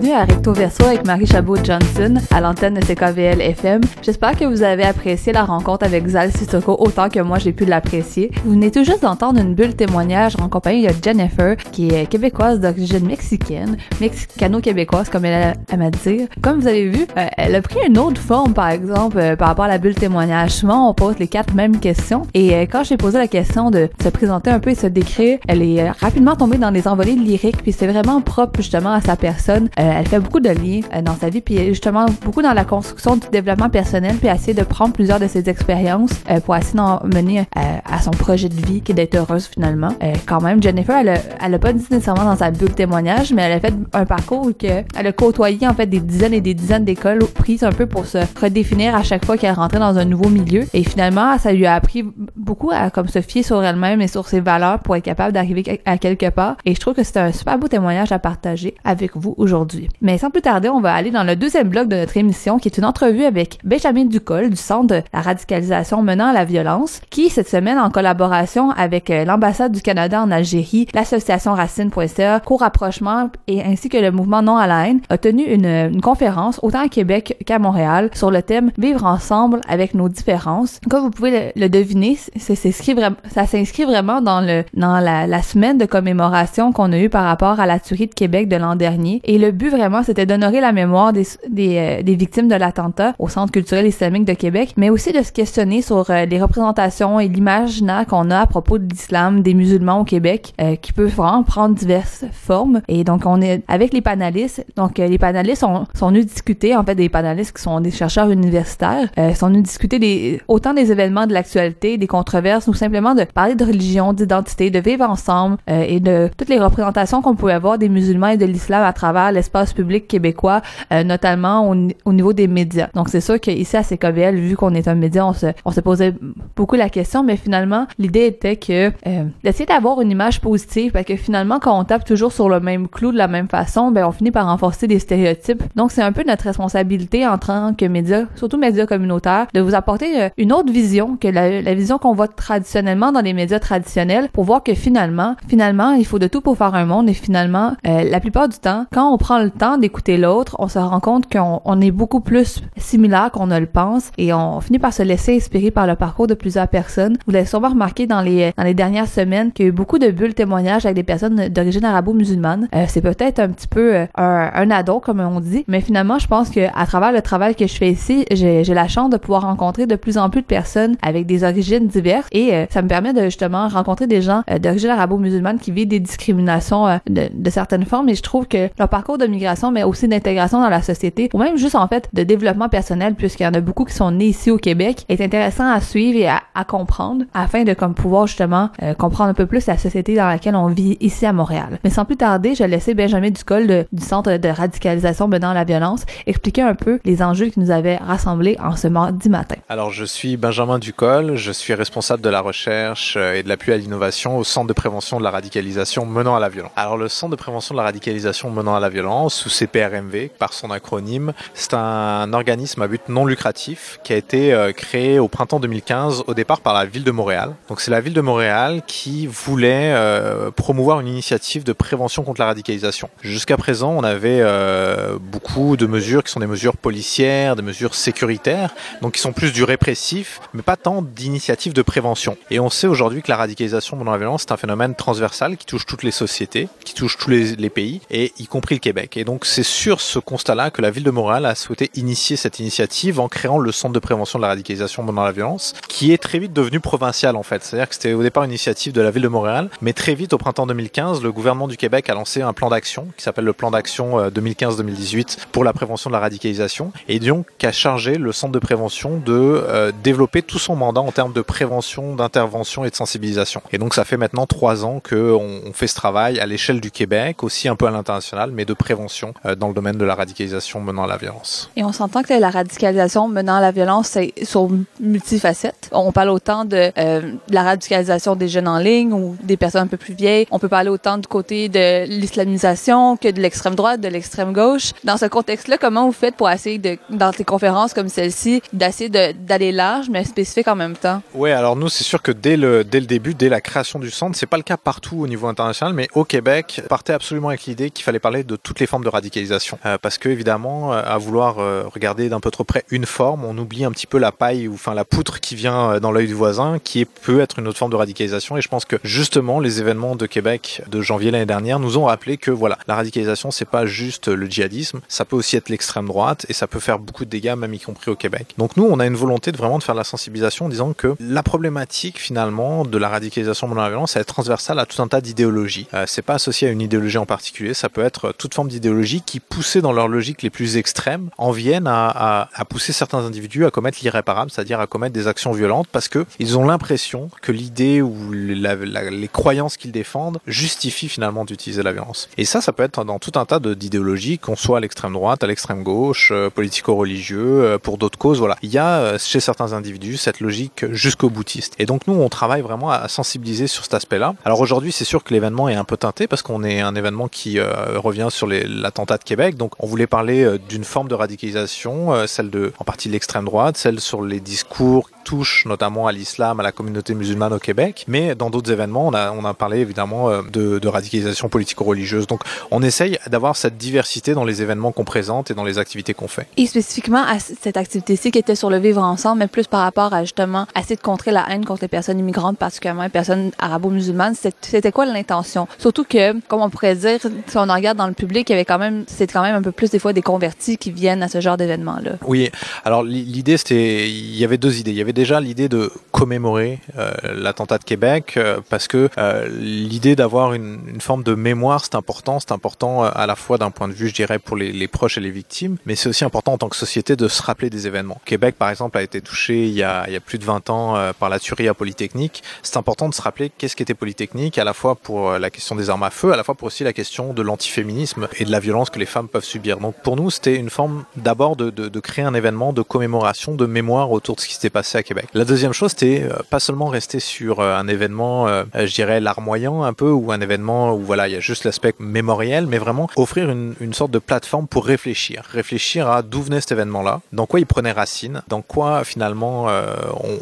Bienvenue à Recto Verso avec Marie Chabot-Johnson à l'antenne de CKVL FM. J'espère que vous avez apprécié la rencontre avec Zal Sissoko autant que moi j'ai pu l'apprécier. Vous venez tout juste d'entendre une bulle témoignage en compagnie de Jennifer, qui est québécoise d'origine mexicaine, mexicano-québécoise comme elle aime à dire. Comme vous avez vu, euh, elle a pris une autre forme par exemple euh, par rapport à la bulle témoignage. Souvent on pose les quatre mêmes questions et euh, quand j'ai posé la question de se présenter un peu et se décrire, elle est rapidement tombée dans des envolées lyriques puis c'est vraiment propre justement à sa personne. Elle fait beaucoup de liens euh, dans sa vie, puis justement beaucoup dans la construction du développement personnel, puis essayer de prendre plusieurs de ses expériences euh, pour essayer d'en mener à son projet de vie, qui est d'être heureuse finalement. quand même, Jennifer, elle a, elle a pas dit nécessairement dans sa bulle témoignage, mais elle a fait un parcours où que elle a côtoyé en fait des dizaines et des dizaines d'écoles prises un peu pour se redéfinir à chaque fois qu'elle rentrait dans un nouveau milieu. Et finalement, ça lui a appris beaucoup à comme se fier sur elle-même et sur ses valeurs pour être capable d'arriver à quelque part. Et je trouve que c'est un super beau témoignage à partager avec vous aujourd'hui Mais sans plus tarder, on va aller dans le deuxième bloc de notre émission qui est une entrevue avec Benjamin Ducol du Centre de la radicalisation menant à la violence qui, cette semaine, en collaboration avec euh, l'ambassade du Canada en Algérie, l'association Racine.ca, Co-rapprochement et ainsi que le mouvement Non à la haine, a tenu une, conférence autant à Québec qu'à Montréal sur le thème Vivre ensemble avec nos différences. Comme vous pouvez le, deviner, ça s'inscrit vraiment dans la, semaine de commémoration qu'on a eue par rapport à la tuerie de Québec de l'an dernier et le le vraiment, c'était d'honorer la mémoire des, des, euh, des victimes de l'attentat au Centre culturel islamique de Québec, mais aussi de se questionner sur euh, les représentations et l'imaginaire qu'on a à propos de l'islam des musulmans au Québec, euh, qui peut vraiment prendre diverses formes. Et donc, on est avec les panélistes. Donc, les panélistes sont, sont venus discuter, en fait, des panélistes qui sont des chercheurs universitaires, sont venus discuter des, autant des événements de l'actualité, des controverses, ou simplement de parler de religion, d'identité, de vivre ensemble et de toutes les représentations qu'on pouvait avoir des musulmans et de l'islam à travers l'espace public québécois, euh, notamment au, niveau des médias. Donc c'est sûr qu'ici à CKVL, vu qu'on est un média, on se, on se posait beaucoup la question, mais finalement l'idée était que euh, d'essayer d'avoir une image positive, parce que finalement quand on tape toujours sur le même clou de la même façon, ben on finit par renforcer des stéréotypes. Donc c'est un peu notre responsabilité en tant que médias, surtout médias communautaires, de vous apporter euh, une autre vision que la, vision qu'on voit traditionnellement dans les médias traditionnels, pour voir que finalement, finalement, il faut de tout pour faire un monde et finalement, la plupart du temps, quand on prend le temps d'écouter l'autre, on se rend compte qu'on on est beaucoup plus similaire qu'on ne le pense et on finit par se laisser inspirer par le parcours de plusieurs personnes. Vous l'avez sûrement remarqué dans les dans les dernières semaines qu'il y a eu beaucoup de bulles témoignages avec des personnes d'origine arabo-musulmane. Euh, c'est peut-être un petit peu euh, un, un ado comme on dit, mais finalement je pense que à travers le travail que je fais ici, j'ai la chance de pouvoir rencontrer de plus en plus de personnes avec des origines diverses et euh, ça me permet de justement rencontrer des gens d'origine arabo-musulmane qui vivent des discriminations de, de certaines formes et je trouve que leur parcours de migration, mais aussi d'intégration dans la société, ou même juste en fait de développement personnel, puisqu'il y en a beaucoup qui sont nés ici au Québec, est intéressant à suivre et à, comprendre, afin de comme pouvoir justement euh, comprendre un peu plus la société dans laquelle on vit ici à Montréal. Mais sans plus tarder, je vais laisser Benjamin Ducol du Centre de radicalisation menant la violence expliquer un peu les enjeux qui nous avaient rassemblés en ce mardi matin. Alors je suis Benjamin Ducol, je suis responsable de la recherche euh, et de l'appui à l'innovation au Centre de prévention de la radicalisation menant à la violence. Alors le Centre de prévention de la radicalisation menant à la violence sous CPRMV par son acronyme. C'est un organisme à but non lucratif qui a été euh, créé au printemps 2015 au départ par la ville de Montréal. Donc c'est la ville de Montréal qui voulait euh, promouvoir une initiative de prévention contre la radicalisation. Jusqu'à présent, on avait euh, beaucoup de mesures qui sont des mesures policières, des mesures sécuritaires, donc qui sont plus du répressif, mais pas tant d'initiatives de prévention. Et on sait aujourd'hui que la radicalisation pendant la violence, c'est un phénomène transversal qui touche toutes les sociétés, qui touche tous les pays, et y compris le Québec Et donc c'est sur ce constat-là que la ville de Montréal a souhaité initier cette initiative en créant le centre de prévention de la radicalisation menant à la violence, qui est très vite devenu provincial en fait. C'est-à-dire que c'était au départ une initiative de la ville de Montréal, mais très vite au printemps 2015, le gouvernement du Québec a lancé un plan d'action qui s'appelle le plan d'action 2015-2018 pour la prévention de la radicalisation, et donc a chargé le centre de prévention de euh, développer tout son mandat en termes de prévention, d'intervention et de sensibilisation. Et donc ça fait maintenant trois ans qu'on on fait ce travail à l'échelle du Québec, aussi un peu à l'international, mais de prévention euh, dans le domaine de la radicalisation menant à la violence. Et on s'entend que la radicalisation menant à la violence, c'est sur multifacettes. On parle autant de, euh, la radicalisation des jeunes en ligne ou des personnes un peu plus vieilles. On peut parler autant du côté de l'islamisation que de l'extrême droite, de l'extrême gauche. Dans ce contexte-là, comment vous faites pour essayer de, dans tes conférences comme celle-ci, d'essayer d'aller large, mais spécifique en même temps? Oui, alors nous, c'est sûr que dès le, dès le début, dès la création du centre, c'est pas le cas partout au niveau international, mais au Québec, partait absolument avec l'idée qu'il fallait parler de toutes les formes de radicalisation. Euh, parce que, évidemment, euh, à vouloir euh, regarder d'un peu trop près une forme, on oublie un petit peu la paille ou enfin la poutre qui vient dans l'œil du voisin, qui peut être une autre forme de radicalisation. Et je pense que justement, les événements de Québec de janvier l'année dernière nous ont rappelé que voilà, la radicalisation, c'est pas juste le djihadisme, ça peut aussi être l'extrême droite et ça peut faire beaucoup de dégâts, même y compris au Québec. Donc nous, on a une volonté de vraiment de faire de la sensibilisation en disant que la problématique finalement de la radicalisation dans la violence, elle est transversale à tout un tas d'idéologies. C'est pas associé à une idéologie en particulier, ça peut être toute forme d'idéologie qui, poussée dans leur logique les plus extrêmes, en viennent à, pousser certains individus à commettre l'irréparable, c'est-à-dire à commettre des actions violentes parce que ils ont l'impression que l'idée ou les croyances qu'ils défendent justifient finalement d'utiliser la violence. Et ça, ça peut être dans tout un tas d'idéologies, qu'on soit à l'extrême droite, à l'extrême gauche, euh, politico-religieux, euh, pour d'autres causes. Voilà, il y a euh, chez certains individus cette logique jusqu'au boutiste. Et donc nous, on travaille vraiment à sensibiliser sur cet aspect-là. Alors aujourd'hui, c'est sûr que l'événement est un peu teinté parce qu'on est un événement qui revient sur l'attentat de Québec. Donc on voulait parler euh, d'une forme de radicalisation, euh, celle de en partie de l'extrême droite, celle sur les discours touche notamment à l'islam, à la communauté musulmane au Québec. Mais dans d'autres événements, on a, on a parlé évidemment euh, de, de radicalisation politico-religieuse. Donc on essaye d'avoir cette diversité dans les événements qu'on présente et dans les activités qu'on fait. Et spécifiquement à cette activité-ci qui était sur le vivre ensemble, mais plus par rapport à justement essayer de contrer la haine contre les personnes immigrantes, particulièrement les personnes arabo-musulmanes, c'était quoi l'intention? Surtout que, comme on pourrait dire, si on en regarde dans le public, il y avait quand même, c'est quand même un peu plus des fois des convertis qui viennent à ce genre d'événement-là. Oui, alors l'idée c'était, il y avait deux idées. Il y avait déjà l'idée de commémorer euh, l'attentat de Québec euh, parce que euh, l'idée d'avoir une, forme de mémoire, c'est important. C'est important à la fois d'un point de vue, je dirais, pour les, proches et les victimes, mais c'est aussi important en tant que société de se rappeler des événements. Québec, par exemple, a été touché il y a, il y a plus de 20 ans par la tuerie à Polytechnique. C'est important de se rappeler qu'est-ce qu'était Polytechnique, à la fois pour la question des armes à feu, à la fois pour aussi la question de l'antiféminisme et de la violence que les femmes peuvent subir. Donc pour nous, c'était une forme d'abord de, de créer un événement de commémoration, de mémoire autour de ce qui s'était passé à Québec. La deuxième chose, c'était euh, pas seulement rester sur euh, un événement, euh, je dirais, larmoyant un peu, ou un événement où voilà, il y a juste l'aspect mémoriel, mais vraiment offrir une, sorte de plateforme pour réfléchir. Réfléchir à d'où venait cet événement-là, dans quoi il prenait racine, dans quoi finalement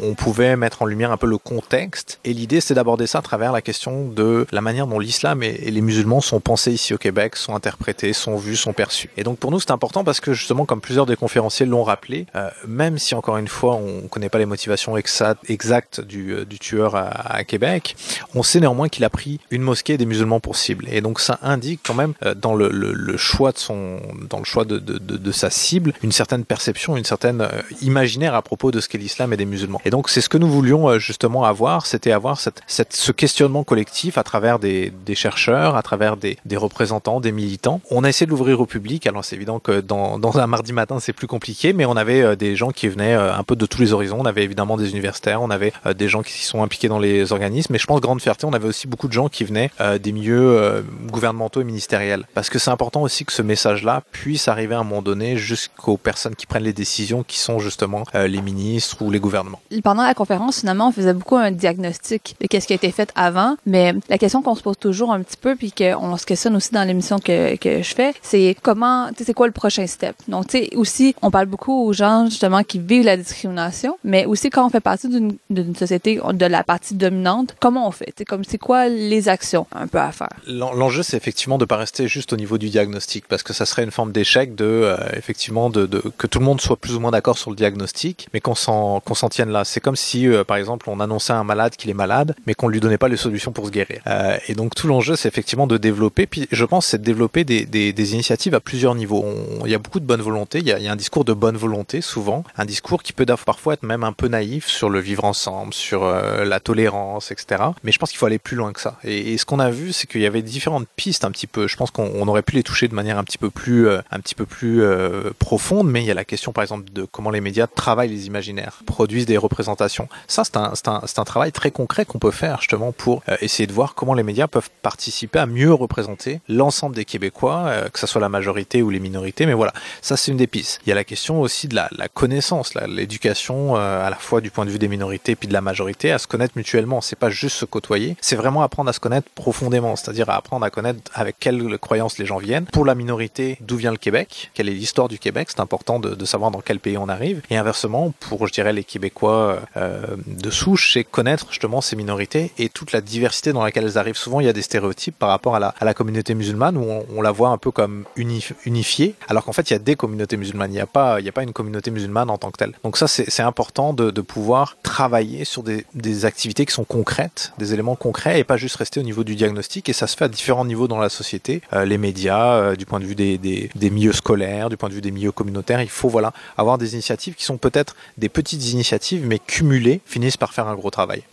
on, pouvait mettre en lumière un peu le contexte. Et l'idée, c'est d'aborder ça à travers la question de la manière dont l'islam et, et les musulmans sont pensés ici au Québec, sont interprétés, sont vus, sont perçus. Et donc pour nous, c'est important parce que justement, comme plusieurs des conférenciers l'ont rappelé, même si encore une fois, on connaît pas les motivations exactes exact du, euh, du tueur à, Québec, on sait néanmoins qu'il a pris une mosquée et des musulmans pour cible. Et donc ça indique quand même euh, dans le, choix de son, dans le choix de, sa cible, une certaine perception, une certaine euh, imaginaire à propos de ce qu'est l'islam et des musulmans. Et donc c'est ce que nous voulions justement avoir, c'était avoir ce questionnement collectif à travers des, chercheurs, à travers des, représentants, des militants. On a essayé de l'ouvrir au public. Alors c'est évident que dans, un mardi matin c'est plus compliqué, mais on avait des gens qui venaient un peu de tous les horizons. Évidemment des universitaires, on avait euh, des gens qui sont impliqués dans les organismes, mais je pense grande fierté, on avait aussi beaucoup de gens qui venaient euh, des milieux euh, gouvernementaux et ministériels. Parce que c'est important aussi que ce message-là puisse arriver à un moment donné jusqu'aux personnes qui prennent les décisions, qui sont justement les ministres ou les gouvernements. Pendant la conférence, finalement, on faisait beaucoup un diagnostic de qu'est-ce qui a été fait avant, mais la question qu'on se pose toujours un petit peu, puis qu'on se questionne aussi dans l'émission que, que je fais, c'est comment, tu sais, c'est quoi le prochain step? Donc, tu sais, aussi, on parle beaucoup aux gens, justement, qui vivent la discrimination, mais aussi quand on fait partie d'une société de la partie dominante, comment on fait? C'est comme c'est quoi les actions un peu à faire? L'enjeu, c'est effectivement de pas rester juste au niveau du diagnostic, parce que ça serait une forme d'échec de euh, effectivement de, que tout le monde soit plus ou moins d'accord sur le diagnostic, mais qu'on s'en qu'on s'en tienne là. C'est comme si, euh, par exemple, on annonçait à un malade qu'il est malade, mais qu'on lui donnait pas les solutions pour se guérir. Euh, et donc tout l'enjeu, c'est effectivement de développer. Puis je pense, c'est de développer des, des, initiatives à plusieurs niveaux. il y a beaucoup de bonne volonté. Il y, a, il y a un discours de bonne volonté souvent, un discours qui peut parfois être même un peu naïf sur le vivre ensemble, sur euh, la tolérance, etc. Mais je pense qu'il faut aller plus loin que ça. Et, ce qu'on a vu, c'est qu'il y avait différentes pistes un petit peu. Je pense qu'on aurait pu les toucher de manière un petit peu plus, euh, un petit peu plus euh, profonde. Mais il y a la question, par exemple, de comment les médias travaillent les imaginaires, produisent des représentations. Ça, c'est un, un, un, travail très concret qu'on peut faire justement pour essayer de voir comment les médias peuvent participer à mieux représenter l'ensemble des Québécois, que ce soit la majorité ou les minorités. Mais voilà, ça c'est une des pistes. Il y a la question aussi de la, la connaissance, l'éducation à la fois du point de vue des minorités puis de la majorité, à se connaître mutuellement. C'est pas juste se côtoyer, c'est vraiment apprendre à se connaître profondément, c'est-à-dire à apprendre à connaître avec quelles croyances les gens viennent. Pour la minorité, d'où vient le Québec, quelle est l'histoire du Québec, c'est important de, savoir dans quel pays on arrive. Et inversement, pour je dirais les Québécois euh, de souche, c'est connaître justement ces minorités et toute la diversité dans laquelle elles arrivent. Souvent, il y a des stéréotypes par rapport à la, à communauté musulmane où on, on, la voit un peu comme unifiée, alors qu'en fait, il y a des communautés musulmanes. Il n'y a pas, il y a pas une communauté musulmane en tant que telle. Donc ça, c'est important de, pouvoir travailler sur des, activités qui sont concrètes, des éléments concrets, et pas juste rester au niveau du diagnostic. Et ça se fait à différents niveaux dans la société, euh, les médias, euh, du point de vue des, milieux scolaires, du point de vue des milieux communautaires. Il faut voilà avoir des initiatives qui sont peut-être des petites initiatives, mais cumulées, finissent par faire un gros travail.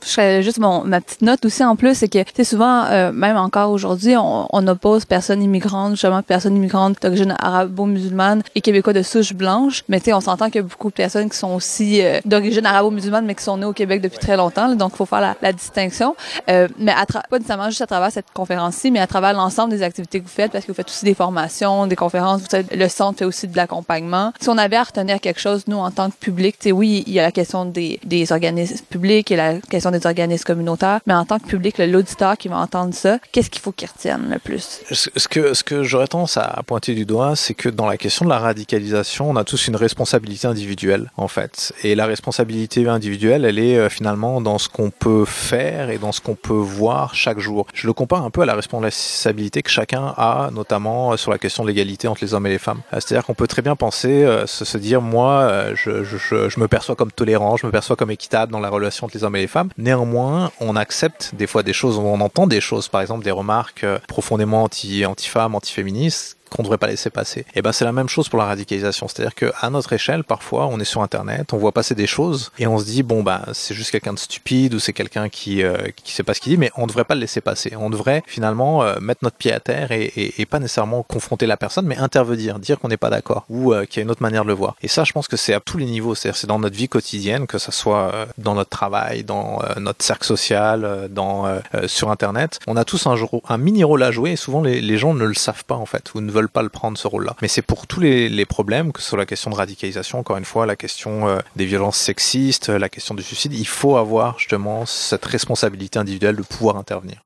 Juste ma petite note aussi en plus, c'est que souvent, euh, même encore aujourd'hui, on, oppose personnes immigrantes, justement personnes immigrantes d'origine arabo-musulmane et québécois de souche blanche. Mais on s'entend qu'il y a beaucoup de personnes qui sont aussi euh, d'origine arabo-musulmane, mais qui sont nées au Québec depuis très longtemps. Là, donc, il faut faire la, la distinction. Euh, mais à pas nécessairement juste à travers cette conférence-ci, mais à travers l'ensemble des activités que vous faites, parce que vous faites aussi des formations, des conférences. Vous savez, le centre fait aussi de l'accompagnement. Si on avait à retenir quelque chose, nous, en tant que public, tu sais, oui, il y a la question des, des organismes publics et la question des organismes communautaires, mais en tant que public, l'auditeur qui va entendre ça, qu'est-ce qu'il faut qu'il retienne le plus? Ce que, ce que j'aurais tendance à pointer du doigt, c'est que dans la question de la radicalisation, on a tous une responsabilité individuelle, en fait. Et la responsabilité individuelle, elle est euh, finalement dans ce qu'on peut faire et dans ce qu'on peut voir chaque jour. Je le compare un peu à la responsabilité que chacun a, notamment euh, sur la question de l'égalité entre les hommes et les femmes. Euh, c'est-à-dire qu'on peut très bien penser, se, dire, moi, je, me perçois comme tolérant, je me perçois comme équitable dans la relation entre les hommes et les femmes. Néanmoins, on accepte des fois des choses, on entend des choses, par exemple des remarques profondément anti, anti-femmes, anti-féministes, qu'on devrait pas laisser passer. Et ben c'est la même chose pour la radicalisation, c'est-à-dire que à notre échelle, parfois, on est sur Internet, on voit passer des choses et on se dit bon bah c'est juste quelqu'un de stupide ou c'est quelqu'un qui euh, qui sait pas ce qu'il dit, mais on devrait pas le laisser passer. On devrait finalement euh, mettre notre pied à terre et, et, et, pas nécessairement confronter la personne, mais intervenir, dire qu'on n'est pas d'accord ou euh, qu'il y a une autre manière de le voir. Et ça, je pense que c'est à tous les niveaux, c'est-à-dire c'est dans notre vie quotidienne, que ça soit euh, dans notre travail, dans euh, notre cercle social, euh, dans sur Internet. On a tous un, un mini rôle à jouer et souvent les, les gens ne le savent pas en fait ou ne veulent pas le prendre ce rôle-là. Mais c'est pour tous les, problèmes, que ce la question de radicalisation, encore une fois, la question euh, des violences sexistes, la question du suicide, il faut avoir justement cette responsabilité individuelle de pouvoir intervenir.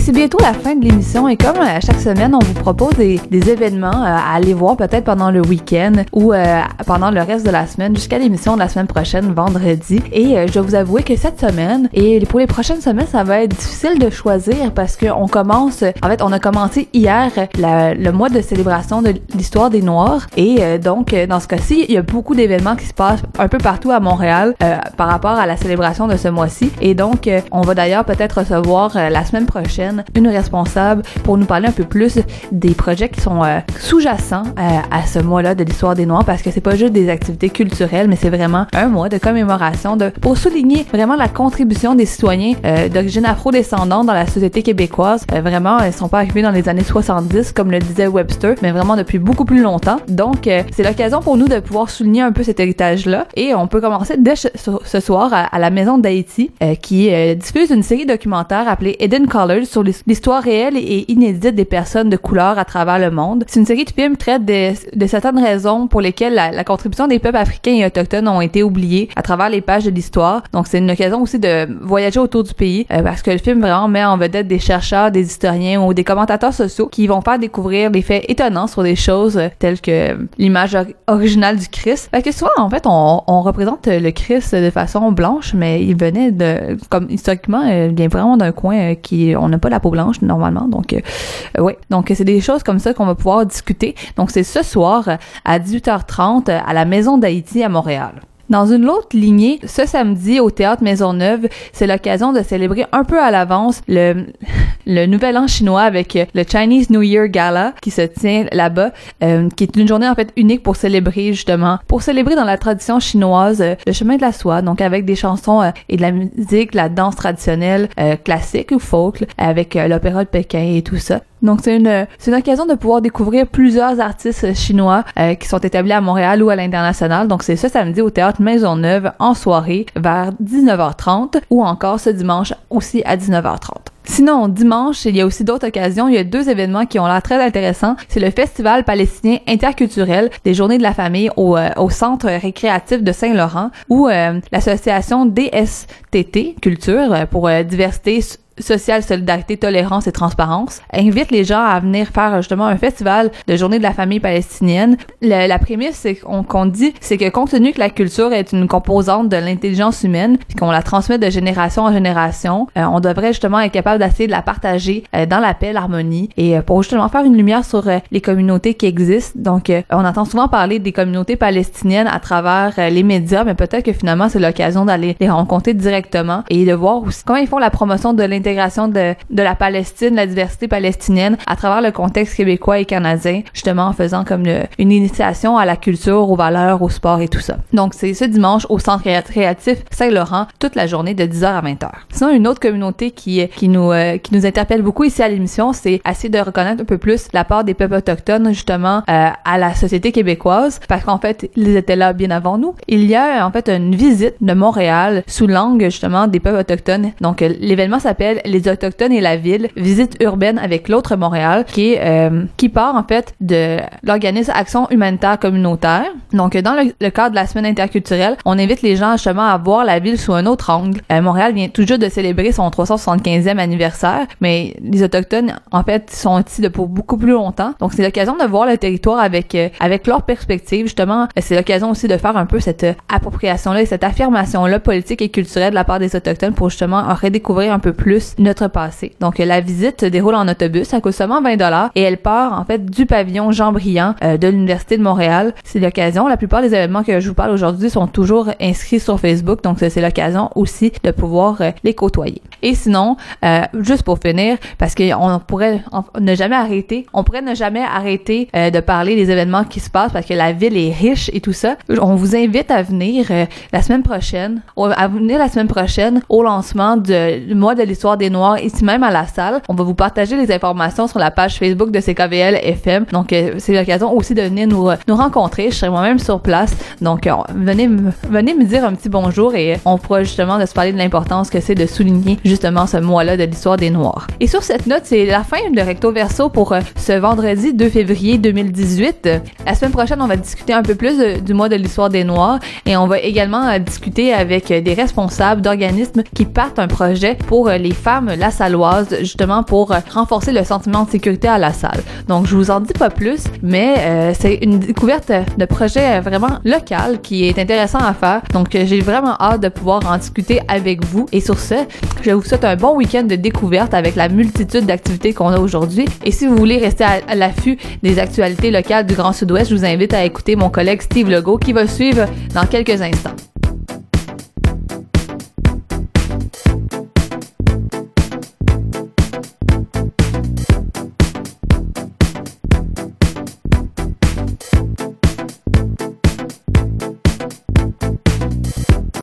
Et c'est bientôt la fin de l'émission et comme à chaque semaine, on vous propose des, événements euh, à aller voir peut-être pendant le week-end ou euh, pendant le reste de la semaine jusqu'à l'émission de la semaine prochaine, vendredi. Et euh, je dois vous avouer que cette semaine et pour les prochaines semaines, ça va être difficile de choisir parce qu'on commence, en fait, on a commencé hier le mois de célébration de l'histoire des Noirs et donc dans ce cas-ci, il y a beaucoup d'événements qui se passent un peu partout à Montréal par rapport à la célébration de ce mois-ci. Et donc, on va d'ailleurs peut-être recevoir la semaine prochaine une responsable pour nous parler un peu plus des projets qui sont euh, sous-jacents euh, à ce mois-là de l'histoire des Noirs parce que c'est pas juste des activités culturelles, mais c'est vraiment un mois de commémoration de pour souligner vraiment la contribution des citoyens euh, d'origine afro-descendante dans la société québécoise. vraiment, ils sont pas arrivés dans les années 70 comme le disait Webster, mais vraiment depuis beaucoup plus longtemps. Donc, c'est l'occasion pour nous de pouvoir souligner un peu cet héritage-là et on peut commencer dès ce soir à, à la Maison d'Haïti qui diffuse une série documentaire appelée Hidden Colors sur l'histoire réelle et inédite des personnes de couleur à travers le monde. C'est une série de films traite de, certaines raisons pour lesquelles la, contribution des peuples africains et autochtones ont été oubliés à travers les pages de l'histoire. Donc c'est une occasion aussi de voyager autour du pays euh, parce que le film vraiment met en vedette des chercheurs, des historiens ou des commentateurs sociaux qui vont faire découvrir des faits étonnants sur des choses euh, telles que l'image originale du Christ. Fait que souvent en fait on, on, représente le Christ de façon blanche, mais il venait de comme historiquement il vient vraiment d'un coin qui on n'a pas la peau blanche normalement. Donc euh, ouais, donc c'est des choses comme ça qu'on va pouvoir discuter. Donc c'est ce soir à 18h30 à la Maison d'Haïti à Montréal. Dans une autre lignée, ce samedi au Théâtre Maisonneuve, c'est l'occasion de célébrer un peu à l'avance le, le Nouvel An chinois avec le Chinese New Year Gala qui se tient là-bas, euh, qui est une journée en fait unique pour célébrer justement, pour célébrer dans la tradition chinoise euh, le chemin de la soie, donc avec des chansons euh, et de la musique, la danse traditionnelle classique ou folk, avec l'opéra de Pékin et tout ça. Donc c'est une c'est une occasion de pouvoir découvrir plusieurs artistes chinois qui sont établis à Montréal ou à l'international. Donc c'est ce samedi au théâtre Maisonneuve en soirée vers 19h30 ou encore ce dimanche aussi à 19h30. Sinon, dimanche, il y a aussi d'autres occasions. Il y a deux événements qui ont l'air très intéressants. C'est le Festival palestinien interculturel des Journées de la famille au, euh, Centre récréatif de Saint-Laurent ou euh, l'association DSTT Culture euh, pour diversité sociale, solidarité, tolérance et transparence, invite les gens à venir faire justement un festival de journée de la famille palestinienne. la prémisse qu'on dit, c'est que compte tenu que la culture est une composante de l'intelligence humaine, puis qu'on la transmet de génération en génération, euh, on devrait justement être capable d'essayer de la partager euh, dans la paix, l'harmonie, et euh, pour justement faire une lumière sur les communautés qui existent. Donc, on entend souvent parler des communautés palestiniennes à travers les médias, mais peut-être que finalement c'est l'occasion d'aller les rencontrer directement et de voir aussi comment ils font la promotion de l'intelligence de, la Palestine, la diversité palestinienne à travers le contexte québécois et canadien, justement en faisant comme une initiation à la culture, aux valeurs, au sport et tout ça. Donc c'est ce dimanche au Centre créatif Saint-Laurent toute la journée de 10h à 20h. Sinon une autre communauté qui qui nous euh, qui nous interpelle beaucoup ici à l'émission, c'est essayer de reconnaître un peu plus la part des peuples autochtones justement euh, à la société québécoise parce qu'en fait ils étaient là bien avant nous. Il y a en fait une visite de Montréal sous l'angle justement des peuples autochtones. Donc l'événement s'appelle les Autochtones et la ville, visite urbaine avec l'autre Montréal, qui euh, qui part en fait de l'organisme Action humanitaire communautaire. Donc dans le, cadre de la semaine interculturelle, on invite les gens justement à voir la ville sous un autre angle. Euh, Montréal vient tout juste de célébrer son 375e anniversaire, mais les autochtones en fait sont ici depuis beaucoup plus longtemps. Donc c'est l'occasion de voir le territoire avec euh, avec leur perspective justement. C'est l'occasion aussi de faire un peu cette appropriation là et cette affirmation là politique et culturelle de la part des autochtones pour justement redécouvrir un peu plus notre passé. Donc la visite se déroule en autobus, ça coûte seulement 20 dollars et elle part en fait du pavillon Jean Briand euh, de l'université de Montréal. C'est l'occasion. La plupart des événements que je vous parle aujourd'hui sont toujours inscrits sur Facebook, donc c'est l'occasion aussi de pouvoir euh, les côtoyer. Et sinon, euh, juste pour finir, parce qu'on pourrait ne jamais arrêter, on pourrait ne jamais arrêter de parler des événements qui se passent parce que la ville est riche et tout ça. On vous invite à venir la semaine prochaine, à venir la semaine prochaine au lancement du mois de l'histoire des Noirs ici même à la salle. On va vous partager les informations sur la page Facebook de CKVL FM. Donc, euh, c'est l'occasion aussi de venir nous, nous rencontrer. Je serai moi-même sur place. Donc, euh, venez, venez me dire un petit bonjour et on pourra justement de se parler de l'importance que c'est de souligner justement ce mois-là de l'histoire des Noirs. Et sur cette note, c'est la fin de Recto Verso pour euh, ce vendredi 2 février 2018. La semaine prochaine, on va discuter un peu plus du mois de l'histoire des Noirs et on va également discuter avec des responsables d'organismes qui partent un projet pour les femmes la Saloise, justement pour euh, renforcer le sentiment de sécurité à la salle. Donc, je vous en dis pas plus, mais euh, c'est une découverte de projet euh, vraiment local qui est intéressant à faire. Donc, j'ai vraiment hâte de pouvoir en discuter avec vous. Et sur ce, je vous souhaite un bon week-end de découverte avec la multitude d'activités qu'on a aujourd'hui. Et si vous voulez rester à l'affût des actualités locales du Grand Sud-Ouest, je vous invite à écouter mon collègue Steve Legault qui va suivre dans quelques instants.